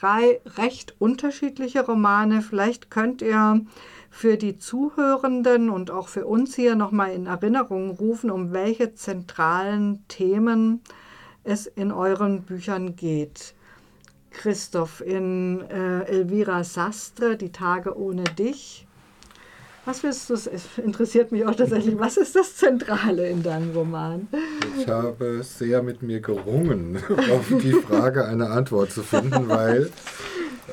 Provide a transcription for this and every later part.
drei recht unterschiedliche Romane. Vielleicht könnt ihr für die Zuhörenden und auch für uns hier nochmal in Erinnerung rufen, um welche zentralen Themen es in euren Büchern geht. Christoph, in äh, Elvira Sastre, Die Tage ohne dich. Was willst du, es interessiert mich auch tatsächlich, was ist das Zentrale in deinem Roman? Ich habe sehr mit mir gerungen, auf die Frage eine Antwort zu finden, weil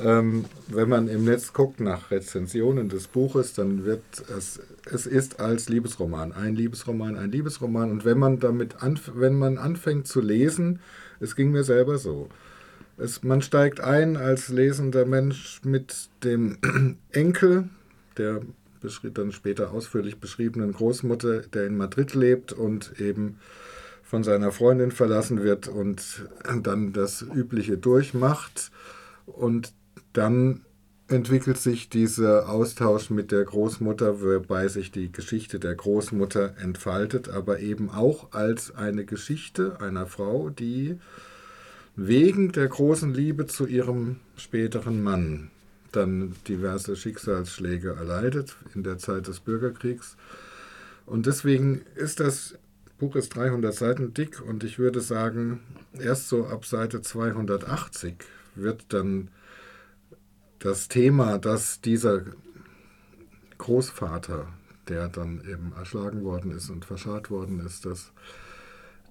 ähm, wenn man im Netz guckt nach Rezensionen des Buches, dann wird es, es ist als Liebesroman, ein Liebesroman, ein Liebesroman. Und wenn man damit anf wenn man anfängt zu lesen, es ging mir selber so, es, man steigt ein als lesender Mensch mit dem Enkel, der dann später ausführlich beschriebenen Großmutter, der in Madrid lebt und eben von seiner Freundin verlassen wird und dann das Übliche durchmacht. Und dann entwickelt sich dieser Austausch mit der Großmutter, wobei sich die Geschichte der Großmutter entfaltet, aber eben auch als eine Geschichte einer Frau, die wegen der großen Liebe zu ihrem späteren Mann dann diverse Schicksalsschläge erleidet in der Zeit des Bürgerkriegs. Und deswegen ist das Buch ist 300 Seiten dick und ich würde sagen, erst so ab Seite 280 wird dann das Thema, dass dieser Großvater, der dann eben erschlagen worden ist und verscharrt worden ist, dass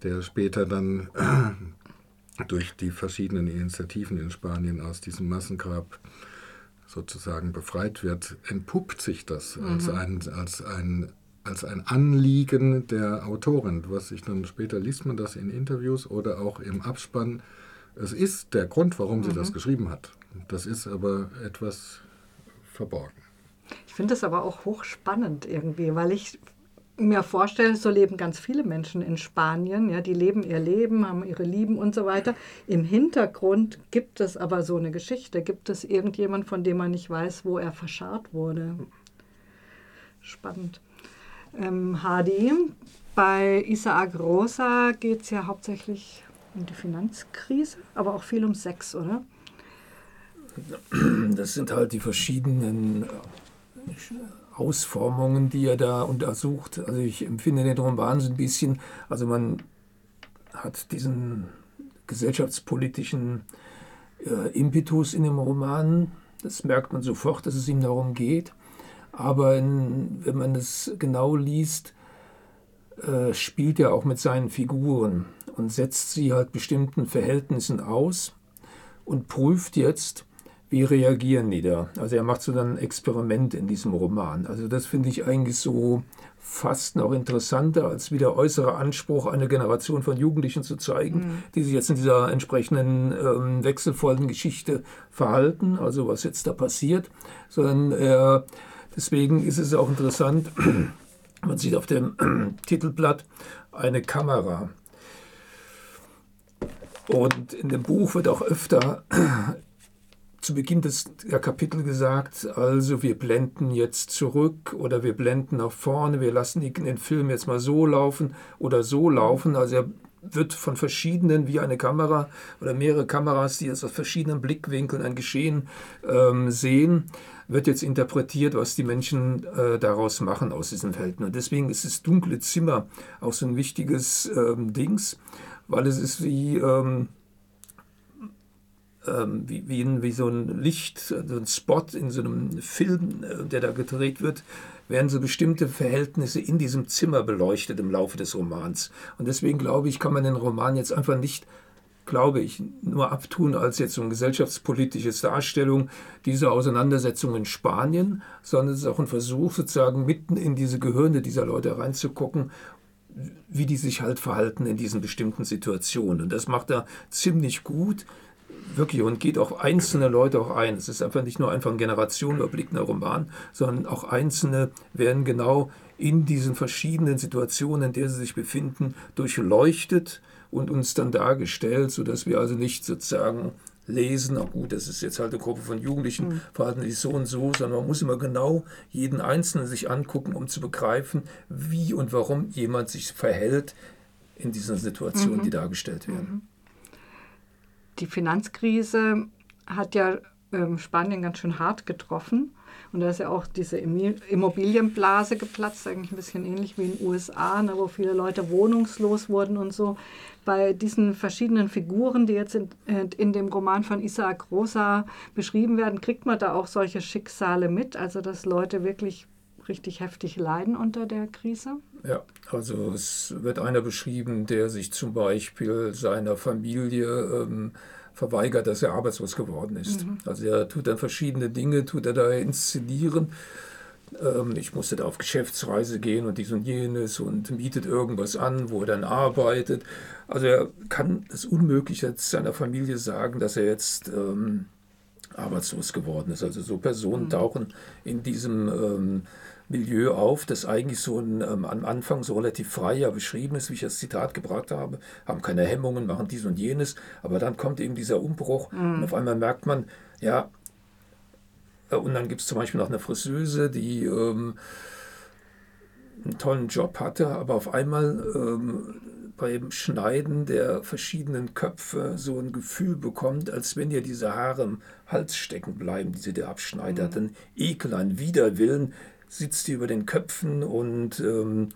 der später dann durch die verschiedenen Initiativen in Spanien aus diesem Massengrab sozusagen befreit wird, entpuppt sich das mhm. als, ein, als, ein, als ein Anliegen der Autorin. Was sich dann später liest man das in Interviews oder auch im Abspann. Es ist der Grund, warum mhm. sie das mhm. geschrieben hat. Das ist aber etwas verborgen. Ich finde das aber auch hochspannend irgendwie, weil ich mir vorstellen, so leben ganz viele Menschen in Spanien. Ja, die leben ihr Leben, haben ihre Lieben und so weiter. Im Hintergrund gibt es aber so eine Geschichte. Gibt es irgendjemand, von dem man nicht weiß, wo er verscharrt wurde? Spannend. Ähm, Hadi, bei Isaac Rosa geht es ja hauptsächlich um die Finanzkrise, aber auch viel um Sex, oder? Das sind halt die verschiedenen Ausformungen, die er da untersucht. Also ich empfinde den Roman so ein bisschen, also man hat diesen gesellschaftspolitischen äh, Impetus in dem Roman, das merkt man sofort, dass es ihm darum geht. Aber in, wenn man es genau liest, äh, spielt er auch mit seinen Figuren und setzt sie halt bestimmten Verhältnissen aus und prüft jetzt, wie reagieren die da? Also er macht so dann ein Experiment in diesem Roman. Also das finde ich eigentlich so fast noch interessanter, als wie der äußere Anspruch, eine Generation von Jugendlichen zu zeigen, mhm. die sich jetzt in dieser entsprechenden ähm, wechselvollen Geschichte verhalten, also was jetzt da passiert, sondern äh, deswegen ist es auch interessant, man sieht auf dem äh, Titelblatt eine Kamera. Und in dem Buch wird auch öfter zu Beginn des der Kapitel gesagt, also wir blenden jetzt zurück oder wir blenden nach vorne, wir lassen den Film jetzt mal so laufen oder so laufen. Also er wird von verschiedenen, wie eine Kamera oder mehrere Kameras, die jetzt aus verschiedenen Blickwinkeln ein Geschehen ähm, sehen, wird jetzt interpretiert, was die Menschen äh, daraus machen aus diesen Welten. Und deswegen ist das dunkle Zimmer auch so ein wichtiges ähm, Dings, weil es ist wie... Ähm, ähm, wie, wie, in, wie so ein Licht, so ein Spot in so einem Film, äh, der da gedreht wird, werden so bestimmte Verhältnisse in diesem Zimmer beleuchtet im Laufe des Romans. Und deswegen glaube ich, kann man den Roman jetzt einfach nicht, glaube ich, nur abtun als jetzt so eine gesellschaftspolitische Darstellung dieser Auseinandersetzung in Spanien, sondern es ist auch ein Versuch, sozusagen mitten in diese Gehirne dieser Leute reinzugucken wie die sich halt verhalten in diesen bestimmten Situationen. Und das macht er ziemlich gut wirklich und geht auf einzelne Leute auch ein. Es ist einfach nicht nur einfach ein generationenüberblickender Roman, sondern auch Einzelne werden genau in diesen verschiedenen Situationen, in der sie sich befinden, durchleuchtet und uns dann dargestellt, sodass wir also nicht sozusagen lesen, na gut, das ist jetzt halt eine Gruppe von Jugendlichen, mhm. verhalten sich so und so, sondern man muss immer genau jeden Einzelnen sich angucken, um zu begreifen, wie und warum jemand sich verhält in diesen Situationen, mhm. die dargestellt werden. Mhm die Finanzkrise hat ja ähm, Spanien ganz schön hart getroffen. Und da ist ja auch diese Immobilienblase geplatzt, eigentlich ein bisschen ähnlich wie in den USA, ne, wo viele Leute wohnungslos wurden und so. Bei diesen verschiedenen Figuren, die jetzt in, äh, in dem Roman von Isaac Rosa beschrieben werden, kriegt man da auch solche Schicksale mit, also dass Leute wirklich richtig heftig leiden unter der Krise? Ja, also es wird einer beschrieben, der sich zum Beispiel seiner Familie ähm, verweigert, dass er arbeitslos geworden ist. Mhm. Also er tut dann verschiedene Dinge, tut er da inszenieren. Ähm, ich musste da auf Geschäftsreise gehen und dies und jenes und mietet irgendwas an, wo er dann arbeitet. Also er kann es unmöglich jetzt seiner Familie sagen, dass er jetzt ähm, arbeitslos geworden ist. Also so Personen mhm. tauchen in diesem ähm, Milieu auf, das eigentlich so ein, ähm, am Anfang so relativ frei ja beschrieben ist, wie ich das Zitat gebracht habe, haben keine Hemmungen, machen dies und jenes, aber dann kommt eben dieser Umbruch mhm. und auf einmal merkt man, ja, äh, und dann gibt es zum Beispiel noch eine Friseuse, die ähm, einen tollen Job hatte, aber auf einmal ähm, beim Schneiden der verschiedenen Köpfe so ein Gefühl bekommt, als wenn ihr diese Haare im Hals stecken bleiben, die sie da abschneidet. Mhm. Ein Ekel, ein Widerwillen, sitzt über den Köpfen und ähm,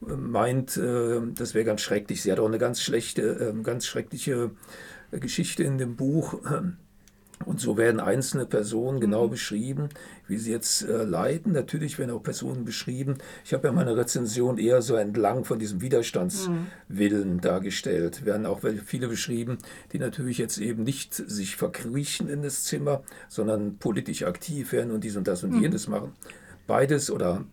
meint, äh, das wäre ganz schrecklich. Sie hat auch eine ganz schlechte, äh, ganz schreckliche Geschichte in dem Buch. Und so werden einzelne Personen genau mhm. beschrieben, wie sie jetzt äh, leiden. Natürlich werden auch Personen beschrieben. Ich habe ja meine Rezension eher so entlang von diesem Widerstandswillen mhm. dargestellt. Werden auch viele beschrieben, die natürlich jetzt eben nicht sich verkriechen in das Zimmer, sondern politisch aktiv werden und dies und das und mhm. jenes machen beides oder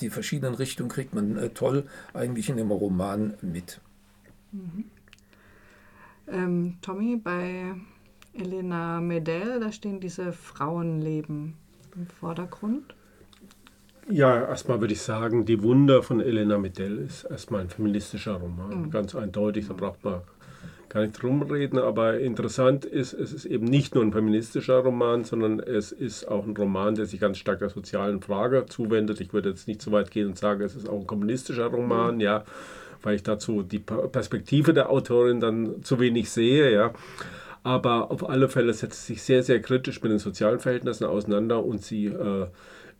die verschiedenen Richtungen kriegt man äh, toll eigentlich in dem Roman mit. Mhm. Ähm, Tommy, bei Elena Medell, da stehen diese Frauenleben im Vordergrund. Ja, erstmal würde ich sagen, Die Wunder von Elena Medell ist erstmal ein feministischer Roman, mhm. ganz eindeutig, da braucht man gar nicht rumreden, aber interessant ist, es ist eben nicht nur ein feministischer Roman, sondern es ist auch ein Roman, der sich ganz stark der sozialen Frage zuwendet. Ich würde jetzt nicht so weit gehen und sagen, es ist auch ein kommunistischer Roman, mhm. ja, weil ich dazu die Perspektive der Autorin dann zu wenig sehe, ja. Aber auf alle Fälle setzt sie sich sehr, sehr kritisch mit den sozialen Verhältnissen auseinander und sie äh,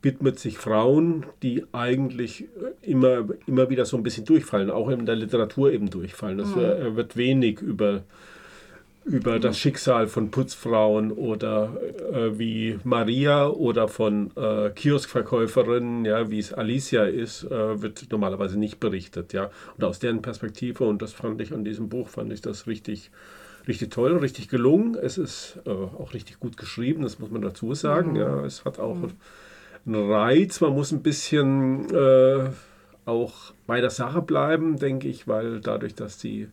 widmet sich Frauen, die eigentlich immer, immer wieder so ein bisschen durchfallen, auch in der Literatur eben durchfallen. Es mhm. wird wenig über, über das Schicksal von Putzfrauen oder äh, wie Maria oder von äh, Kioskverkäuferinnen, ja, wie es Alicia ist, äh, wird normalerweise nicht berichtet. Ja. Und aus deren Perspektive, und das fand ich an diesem Buch, fand ich das richtig richtig toll, richtig gelungen. Es ist äh, auch richtig gut geschrieben, das muss man dazu sagen. Mhm. Ja, es hat auch mhm ein Reiz. Man muss ein bisschen äh, auch bei der Sache bleiben, denke ich, weil dadurch, dass die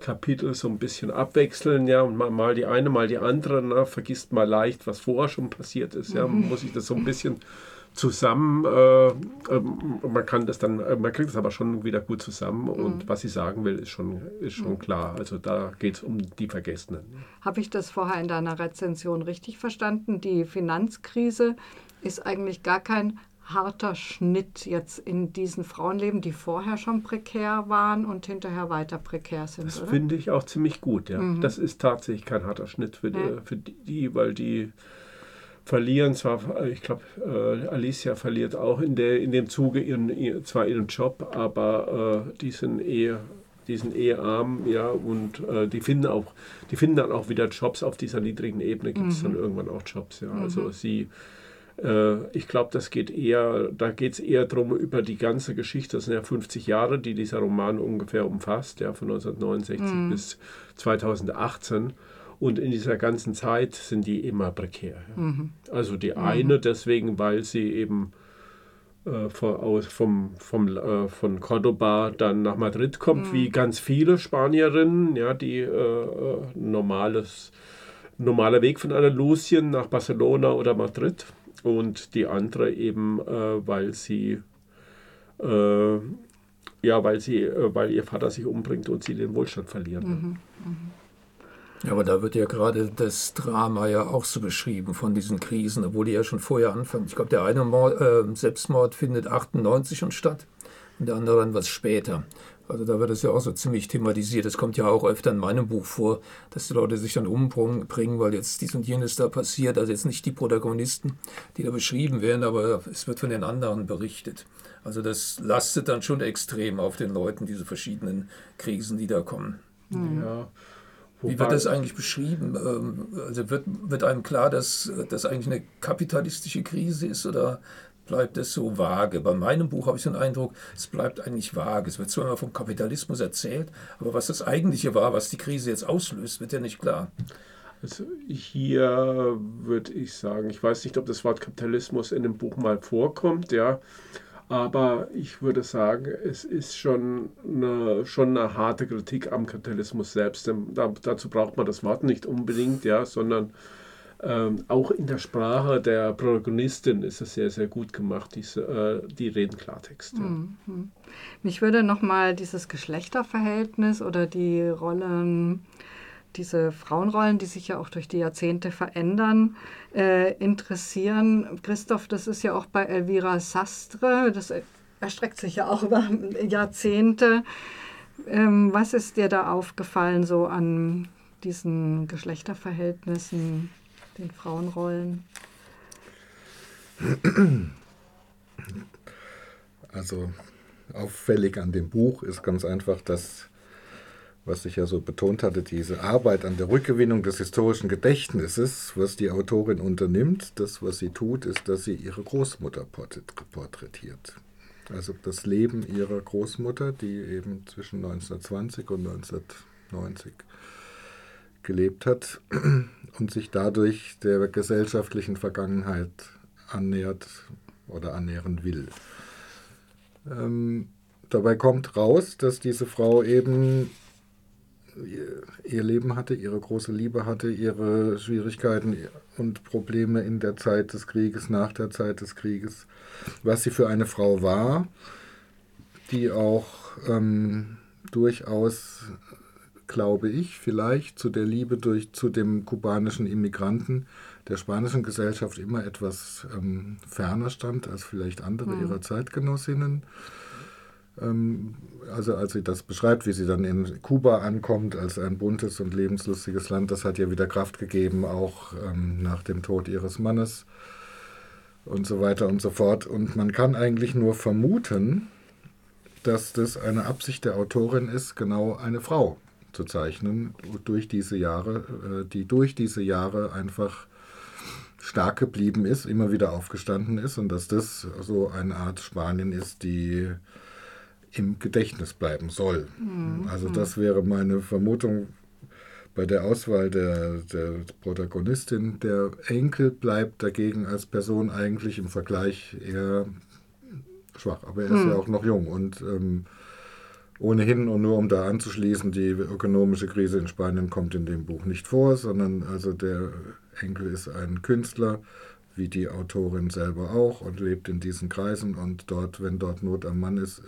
Kapitel so ein bisschen abwechseln, ja, und mal die eine, mal die andere, na, vergisst mal leicht, was vorher schon passiert ist, ja, man muss sich das so ein bisschen zusammen, äh, äh, man kann das dann, äh, man kriegt das aber schon wieder gut zusammen und mhm. was sie sagen will, ist schon, ist schon mhm. klar. Also da geht es um die Vergessenen. Habe ich das vorher in deiner Rezension richtig verstanden? Die Finanzkrise ist eigentlich gar kein harter Schnitt jetzt in diesen Frauenleben, die vorher schon prekär waren und hinterher weiter prekär sind. Das finde ich auch ziemlich gut, ja. Mhm. Das ist tatsächlich kein harter Schnitt für, ja. die, für die, weil die verlieren zwar, ich glaube, äh, Alicia verliert auch in, der, in dem Zuge ihren, zwar ihren Job, aber äh, die sind eher die sind eh arm, ja, und äh, die finden auch, die finden dann auch wieder Jobs auf dieser niedrigen Ebene, gibt es mhm. dann irgendwann auch Jobs, ja. Also mhm. sie ich glaube, das geht eher, da geht es eher darum, über die ganze Geschichte, das sind ja 50 Jahre, die dieser Roman ungefähr umfasst, ja, von 1969 mhm. bis 2018. Und in dieser ganzen Zeit sind die immer prekär. Ja. Mhm. Also die mhm. eine deswegen, weil sie eben äh, von, aus, vom, vom, äh, von Cordoba dann nach Madrid kommt, mhm. wie ganz viele Spanierinnen, ja, die äh, äh normales, normaler Weg von Andalusien nach Barcelona oder Madrid und die andere eben, äh, weil sie äh, ja, weil sie, äh, weil ihr Vater sich umbringt und sie den Wohlstand verlieren. Mhm, mh. Ja, aber da wird ja gerade das Drama ja auch so beschrieben von diesen Krisen, obwohl die ja schon vorher anfangen. Ich glaube, der eine Mord, äh, Selbstmord findet 98 schon statt und der andere dann was später. Also da wird es ja auch so ziemlich thematisiert. Es kommt ja auch öfter in meinem Buch vor, dass die Leute sich dann umbringen, weil jetzt dies und jenes da passiert. Also jetzt nicht die Protagonisten, die da beschrieben werden, aber es wird von den anderen berichtet. Also das lastet dann schon extrem auf den Leuten, diese verschiedenen Krisen, die da kommen. Mhm. Ja. Wie wird das eigentlich beschrieben? Ähm, also wird, wird einem klar, dass das eigentlich eine kapitalistische Krise ist oder bleibt es so vage. Bei meinem Buch habe ich den Eindruck, es bleibt eigentlich vage. Es wird zwar immer vom Kapitalismus erzählt, aber was das eigentliche war, was die Krise jetzt auslöst, wird ja nicht klar. Also hier würde ich sagen, ich weiß nicht, ob das Wort Kapitalismus in dem Buch mal vorkommt, ja, aber ich würde sagen, es ist schon eine, schon eine harte Kritik am Kapitalismus selbst. Da, dazu braucht man das Wort nicht unbedingt, ja, sondern ähm, auch in der Sprache der Protagonistin ist es sehr, sehr gut gemacht. Diese, äh, die reden Klartext. Ja. Mhm. Mich würde nochmal dieses Geschlechterverhältnis oder die Rollen, diese Frauenrollen, die sich ja auch durch die Jahrzehnte verändern, äh, interessieren. Christoph, das ist ja auch bei Elvira Sastre, das erstreckt sich ja auch über Jahrzehnte. Ähm, was ist dir da aufgefallen so an diesen Geschlechterverhältnissen? Den Frauenrollen? Also auffällig an dem Buch ist ganz einfach das, was ich ja so betont hatte, diese Arbeit an der Rückgewinnung des historischen Gedächtnisses, was die Autorin unternimmt. Das, was sie tut, ist, dass sie ihre Großmutter porträtiert. Also das Leben ihrer Großmutter, die eben zwischen 1920 und 1990 gelebt hat und sich dadurch der gesellschaftlichen Vergangenheit annähert oder annähern will. Ähm, dabei kommt raus, dass diese Frau eben ihr Leben hatte, ihre große Liebe hatte, ihre Schwierigkeiten und Probleme in der Zeit des Krieges, nach der Zeit des Krieges, was sie für eine Frau war, die auch ähm, durchaus glaube ich, vielleicht zu der Liebe durch, zu dem kubanischen Immigranten der spanischen Gesellschaft immer etwas ähm, ferner stand als vielleicht andere mhm. ihrer Zeitgenossinnen. Ähm, also als sie das beschreibt, wie sie dann in Kuba ankommt als ein buntes und lebenslustiges Land, das hat ihr wieder Kraft gegeben, auch ähm, nach dem Tod ihres Mannes und so weiter und so fort. Und man kann eigentlich nur vermuten, dass das eine Absicht der Autorin ist, genau eine Frau zu zeichnen durch diese Jahre, äh, die durch diese Jahre einfach stark geblieben ist, immer wieder aufgestanden ist und dass das so eine Art Spanien ist, die im Gedächtnis bleiben soll. Mhm. Also das wäre meine Vermutung bei der Auswahl der, der Protagonistin. Der Enkel bleibt dagegen als Person eigentlich im Vergleich eher schwach, aber er ist mhm. ja auch noch jung und ähm, Ohnehin und nur um da anzuschließen, die ökonomische Krise in Spanien kommt in dem Buch nicht vor, sondern also der Enkel ist ein Künstler, wie die Autorin selber auch und lebt in diesen Kreisen. Und dort, wenn dort Not am Mann ist,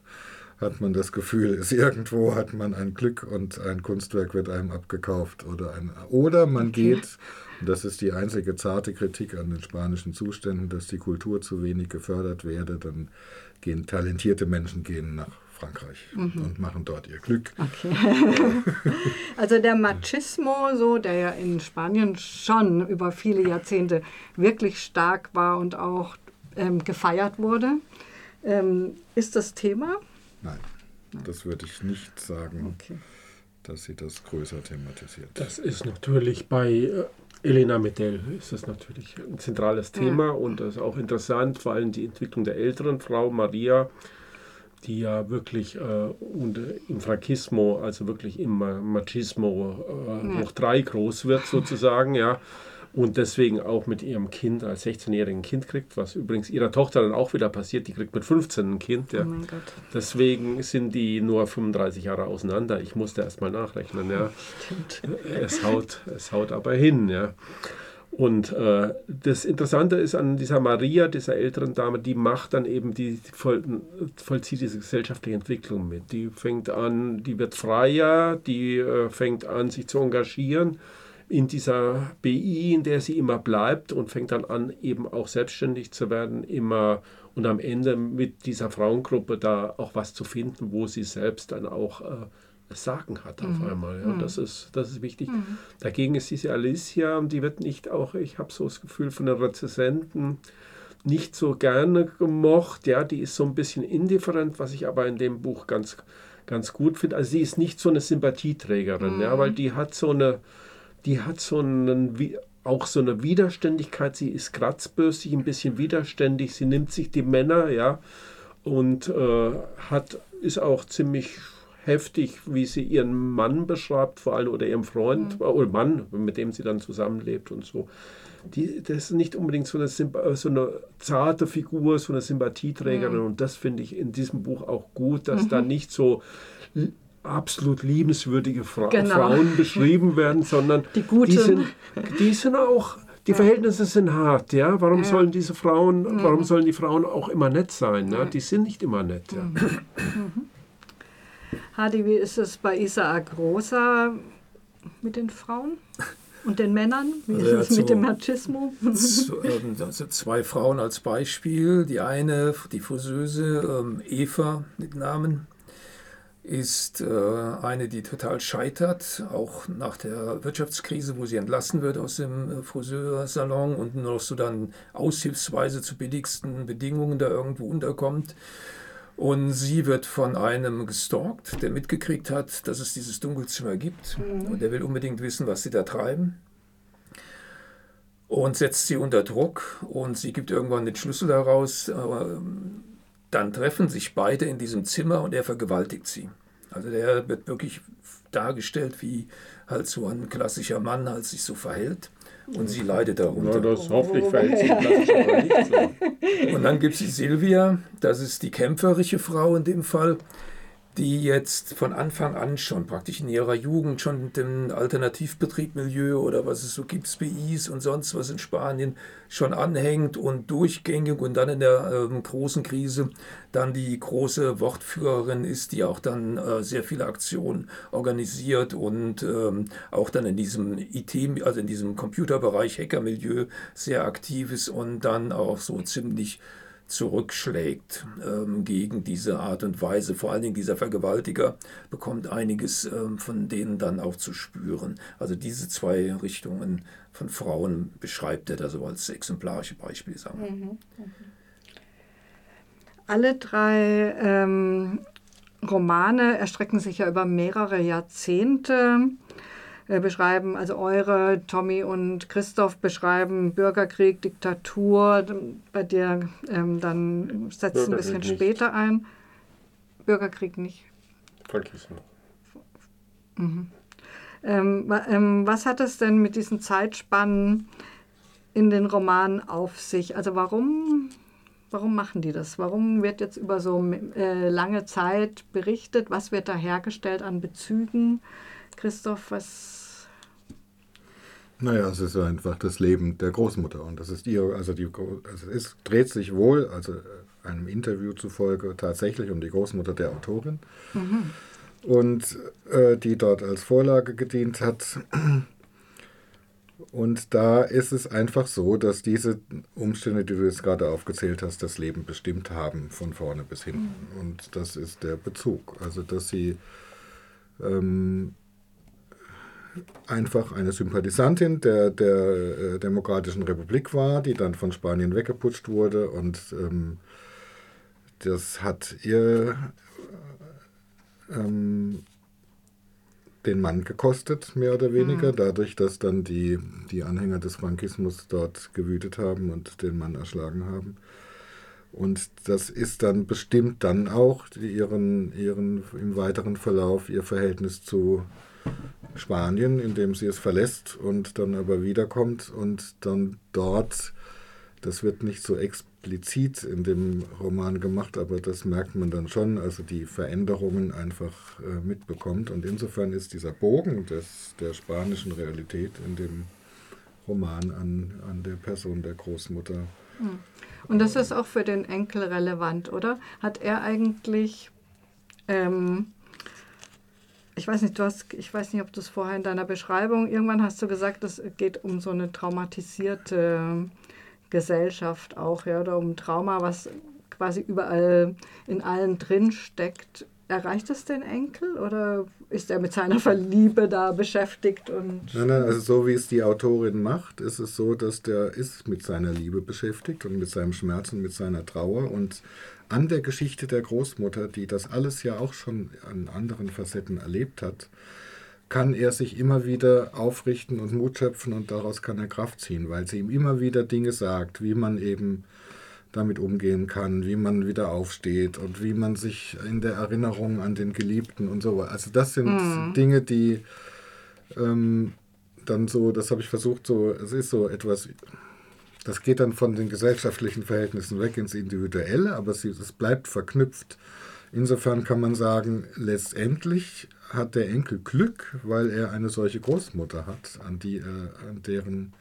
hat man das Gefühl, ist irgendwo hat man ein Glück und ein Kunstwerk wird einem abgekauft oder ein oder man geht und das ist die einzige zarte Kritik an den spanischen Zuständen, dass die Kultur zu wenig gefördert werde, dann gehen talentierte Menschen gehen nach Frankreich mhm. und machen dort ihr Glück. Okay. also der Machismo, so, der ja in Spanien schon über viele Jahrzehnte wirklich stark war und auch ähm, gefeiert wurde, ähm, ist das Thema? Nein, das würde ich nicht sagen, okay. dass sie das größer thematisiert. Das ist natürlich bei äh, Elena Medell ist das natürlich ein zentrales Thema ja. und das ist auch interessant, vor allem die Entwicklung der älteren Frau Maria, die ja wirklich äh, und im Frankismo, also wirklich im Machismo äh, ja. hoch drei groß wird sozusagen, ja. Und deswegen auch mit ihrem Kind als 16-jährigen Kind kriegt, was übrigens ihrer Tochter dann auch wieder passiert, die kriegt mit 15 ein Kind. Ja. Oh deswegen sind die nur 35 Jahre auseinander. Ich musste erst mal nachrechnen. Ja. Stimmt. Es haut, es haut aber hin. Ja. Und äh, das Interessante ist an dieser Maria, dieser älteren Dame, die macht dann eben, die voll, vollzieht diese gesellschaftliche Entwicklung mit. Die fängt an, die wird freier, die äh, fängt an, sich zu engagieren in dieser BI, in der sie immer bleibt und fängt dann an, eben auch selbstständig zu werden, immer und am Ende mit dieser Frauengruppe da auch was zu finden, wo sie selbst dann auch äh, Sagen hat auf mhm. einmal. Ja. Mhm. Das, ist, das ist wichtig. Mhm. Dagegen ist diese Alicia, die wird nicht auch, ich habe so das Gefühl von den Rezensenten, nicht so gerne gemocht. Ja, die ist so ein bisschen indifferent, was ich aber in dem Buch ganz, ganz gut finde. Also sie ist nicht so eine Sympathieträgerin, mhm. ja, weil die hat so eine, die hat so einen, auch so eine Widerständigkeit. Sie ist kratzbürstig, ein bisschen widerständig. Sie nimmt sich die Männer, ja, und äh, hat, ist auch ziemlich heftig, wie sie ihren Mann beschreibt, vor allem oder ihren Freund mhm. oder Mann, mit dem sie dann zusammenlebt und so. Die, das ist nicht unbedingt so eine, so eine zarte Figur, so eine Sympathieträgerin. Mhm. Und das finde ich in diesem Buch auch gut, dass mhm. da nicht so absolut liebenswürdige Fra genau. Frauen beschrieben werden, sondern die, Guten. die, sind, die sind auch die Verhältnisse sind hart, ja. Warum ja. sollen diese Frauen, mhm. warum sollen die Frauen auch immer nett sein? Ja? Die sind nicht immer nett. Ja. Mhm. Hadi, wie ist es bei Isaac Rosa mit den Frauen? Und den Männern? Wie also ist es mit so dem Machismo? Ähm, also zwei Frauen als Beispiel. Die eine, die Friseuse ähm, Eva mit Namen, ist äh, eine, die total scheitert, auch nach der Wirtschaftskrise, wo sie entlassen wird aus dem äh, Friseursalon und nur noch so dann aushilfsweise zu billigsten Bedingungen da irgendwo unterkommt. Und sie wird von einem gestalkt, der mitgekriegt hat, dass es dieses Dunkelzimmer gibt. Mhm. Und der will unbedingt wissen, was sie da treiben. Und setzt sie unter Druck und sie gibt irgendwann den Schlüssel heraus. Dann treffen sich beide in diesem Zimmer und er vergewaltigt sie. Also der wird wirklich dargestellt, wie halt so ein klassischer Mann halt sich so verhält und sie leidet darunter. Ja, das hoffentlich verhält sich aber nicht so. Und dann gibt es die Silvia, das ist die kämpferische Frau in dem Fall, die jetzt von Anfang an schon praktisch in ihrer Jugend schon dem Alternativbetriebmilieu oder was es so gibt, BIs und sonst was in Spanien schon anhängt und durchgängig und dann in der ähm, großen Krise dann die große Wortführerin ist, die auch dann äh, sehr viele Aktionen organisiert und ähm, auch dann in diesem IT, also in diesem Computerbereich, Hackermilieu sehr aktiv ist und dann auch so ziemlich zurückschlägt ähm, gegen diese Art und Weise. Vor allen Dingen dieser Vergewaltiger bekommt einiges ähm, von denen dann auch zu spüren. Also diese zwei Richtungen von Frauen beschreibt er da so als exemplarische Beispiele. Sagen mhm. Alle drei ähm, Romane erstrecken sich ja über mehrere Jahrzehnte. Äh, beschreiben, also eure, Tommy und Christoph beschreiben Bürgerkrieg, Diktatur, bei dir ähm, dann setzt ein bisschen nicht. später ein. Bürgerkrieg nicht. Frankismus. Mhm. Ähm, ähm, was hat es denn mit diesen Zeitspannen in den Romanen auf sich? Also warum, warum machen die das? Warum wird jetzt über so äh, lange Zeit berichtet? Was wird da hergestellt an Bezügen? Christoph, was naja, es ist einfach das Leben der Großmutter und das ist ihr, also die, also es dreht sich wohl, also einem Interview zufolge tatsächlich um die Großmutter der Autorin mhm. und äh, die dort als Vorlage gedient hat. Und da ist es einfach so, dass diese Umstände, die du jetzt gerade aufgezählt hast, das Leben bestimmt haben, von vorne bis hinten. Mhm. Und das ist der Bezug. Also, dass sie ähm, einfach eine Sympathisantin der, der äh, Demokratischen Republik war, die dann von Spanien weggeputscht wurde. Und ähm, das hat ihr ähm, den Mann gekostet, mehr oder weniger, mhm. dadurch, dass dann die, die Anhänger des Frankismus dort gewütet haben und den Mann erschlagen haben. Und das ist dann bestimmt dann auch ihren, ihren im weiteren Verlauf ihr Verhältnis zu Spanien, in dem sie es verlässt und dann aber wiederkommt und dann dort, das wird nicht so explizit in dem Roman gemacht, aber das merkt man dann schon, also die Veränderungen einfach äh, mitbekommt. Und insofern ist dieser Bogen des, der spanischen Realität in dem Roman an, an der Person der Großmutter. Hm. Und das ist auch für den Enkel relevant, oder? Hat er eigentlich ähm, ich weiß nicht, du hast, ich weiß nicht, ob du es vorher in deiner Beschreibung, irgendwann hast du gesagt, es geht um so eine traumatisierte Gesellschaft auch, ja, oder um Trauma, was quasi überall in allen drin steckt. Erreicht es den Enkel oder ist er mit seiner Verliebe da beschäftigt? Und nein, nein, also so wie es die Autorin macht, ist es so, dass der ist mit seiner Liebe beschäftigt und mit seinem Schmerz und mit seiner Trauer und an der Geschichte der Großmutter, die das alles ja auch schon an anderen Facetten erlebt hat, kann er sich immer wieder aufrichten und Mut schöpfen und daraus kann er Kraft ziehen, weil sie ihm immer wieder Dinge sagt, wie man eben damit umgehen kann, wie man wieder aufsteht und wie man sich in der Erinnerung an den Geliebten und so weiter. Also das sind mhm. Dinge, die ähm, dann so, das habe ich versucht, so, es ist so etwas, das geht dann von den gesellschaftlichen Verhältnissen weg ins Individuelle, aber es, es bleibt verknüpft. Insofern kann man sagen, letztendlich hat der Enkel Glück, weil er eine solche Großmutter hat, an die, äh, an deren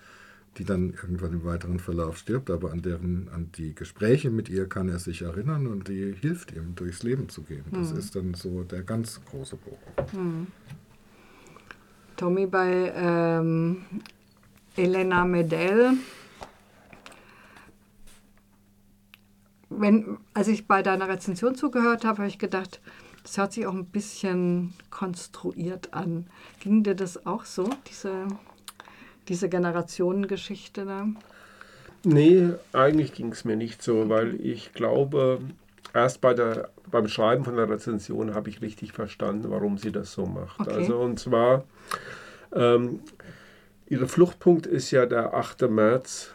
die dann irgendwann im weiteren Verlauf stirbt, aber an deren, an die Gespräche mit ihr kann er sich erinnern und die hilft ihm, durchs Leben zu gehen. Das mhm. ist dann so der ganz große Bogen. Mhm. Tommy, bei ähm, Elena Medell, wenn, als ich bei deiner Rezension zugehört habe, habe ich gedacht, das hört sich auch ein bisschen konstruiert an. Ging dir das auch so, diese diese Generationengeschichte da? Nee, eigentlich ging es mir nicht so, weil ich glaube, erst bei der, beim Schreiben von der Rezension habe ich richtig verstanden, warum sie das so macht. Okay. Also und zwar, ähm, ihre Fluchtpunkt ist ja der 8. März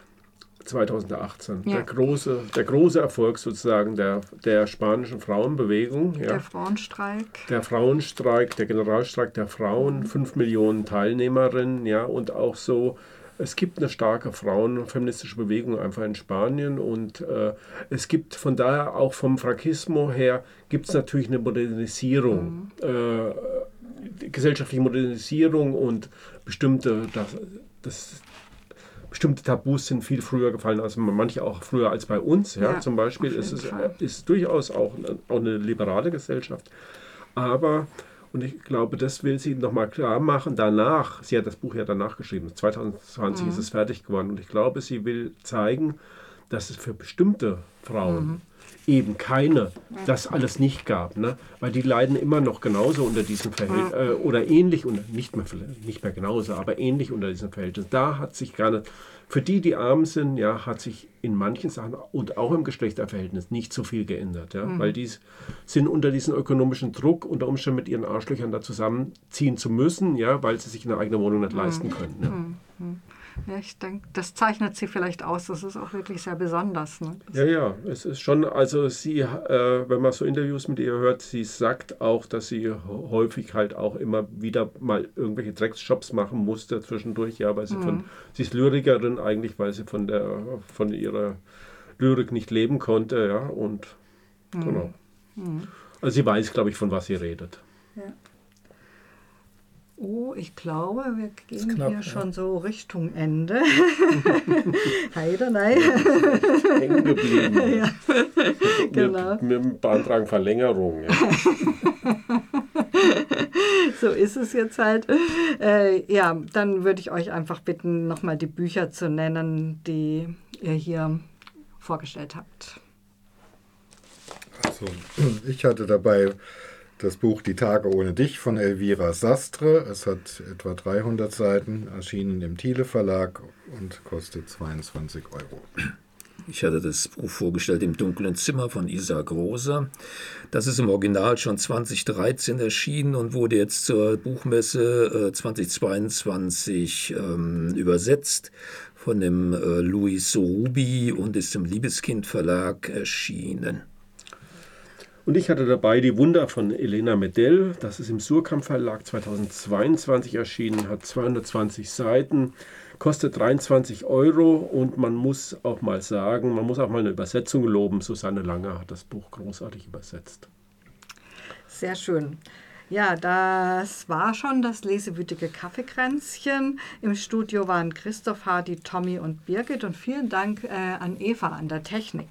2018. Ja. Der, große, der große Erfolg sozusagen der, der spanischen Frauenbewegung. Ja. Der Frauenstreik. Der Frauenstreik, der Generalstreik der Frauen, mhm. fünf Millionen Teilnehmerinnen, ja, und auch so. Es gibt eine starke frauenfeministische Bewegung einfach in Spanien und äh, es gibt von daher auch vom Frankismo her gibt es natürlich eine Modernisierung, mhm. äh, gesellschaftliche Modernisierung und bestimmte das, das bestimmte Tabus sind viel früher gefallen, als manche auch früher als bei uns. Ja, ja zum Beispiel ist es ist durchaus auch, auch eine liberale Gesellschaft. Aber und ich glaube, das will sie nochmal klar machen. Danach, sie hat das Buch ja danach geschrieben, 2020 mhm. ist es fertig geworden. Und ich glaube, sie will zeigen, dass es für bestimmte Frauen mhm eben keine, das alles nicht gab. Ne? Weil die leiden immer noch genauso unter diesen Verhältnissen, äh, oder ähnlich, und nicht mehr, nicht mehr genauso, aber ähnlich unter diesen Verhältnissen. Da hat sich gerade, für die, die arm sind, ja, hat sich in manchen Sachen und auch im Geschlechterverhältnis nicht so viel geändert. Ja? Mhm. Weil die sind unter diesem ökonomischen Druck, unter Umständen mit ihren Arschlöchern da zusammenziehen zu müssen, ja, weil sie sich eine eigene Wohnung nicht mhm. leisten können. Ja? Mhm. Ja, ich denke, das zeichnet sie vielleicht aus. Das ist auch wirklich sehr besonders. Ne? Ja, ja, es ist schon, also sie, äh, wenn man so Interviews mit ihr hört, sie sagt auch, dass sie häufig halt auch immer wieder mal irgendwelche Drecksjobs machen musste zwischendurch, ja, weil sie mhm. von, sie ist Lyrikerin eigentlich, weil sie von der, von ihrer Lyrik nicht leben konnte, ja, und mhm. genau. Mhm. Also sie weiß, glaube ich, von was sie redet. Ja. Oh, ich glaube, wir gehen knapp, hier ja. schon so Richtung Ende. Heide, nein. Hängen geblieben. Ja. genau. Mit, mit beantragen Verlängerung. Ja. so ist es jetzt halt. Äh, ja, dann würde ich euch einfach bitten, nochmal die Bücher zu nennen, die ihr hier vorgestellt habt. Also, ich hatte dabei das Buch Die Tage ohne dich von Elvira Sastre. Es hat etwa 300 Seiten, erschienen im Thiele Verlag und kostet 22 Euro. Ich hatte das Buch vorgestellt im dunklen Zimmer von Isaac Rosa. Das ist im Original schon 2013 erschienen und wurde jetzt zur Buchmesse äh, 2022 ähm, übersetzt von dem äh, Louis Sorubi und ist im Liebeskind Verlag erschienen. Und ich hatte dabei die Wunder von Elena Medell. Das ist im Surkamp Verlag 2022 erschienen, hat 220 Seiten, kostet 23 Euro und man muss auch mal sagen, man muss auch mal eine Übersetzung loben. Susanne Lange hat das Buch großartig übersetzt. Sehr schön. Ja, das war schon das lesewütige Kaffeekränzchen. Im Studio waren Christoph, Hardy, Tommy und Birgit und vielen Dank äh, an Eva an der Technik.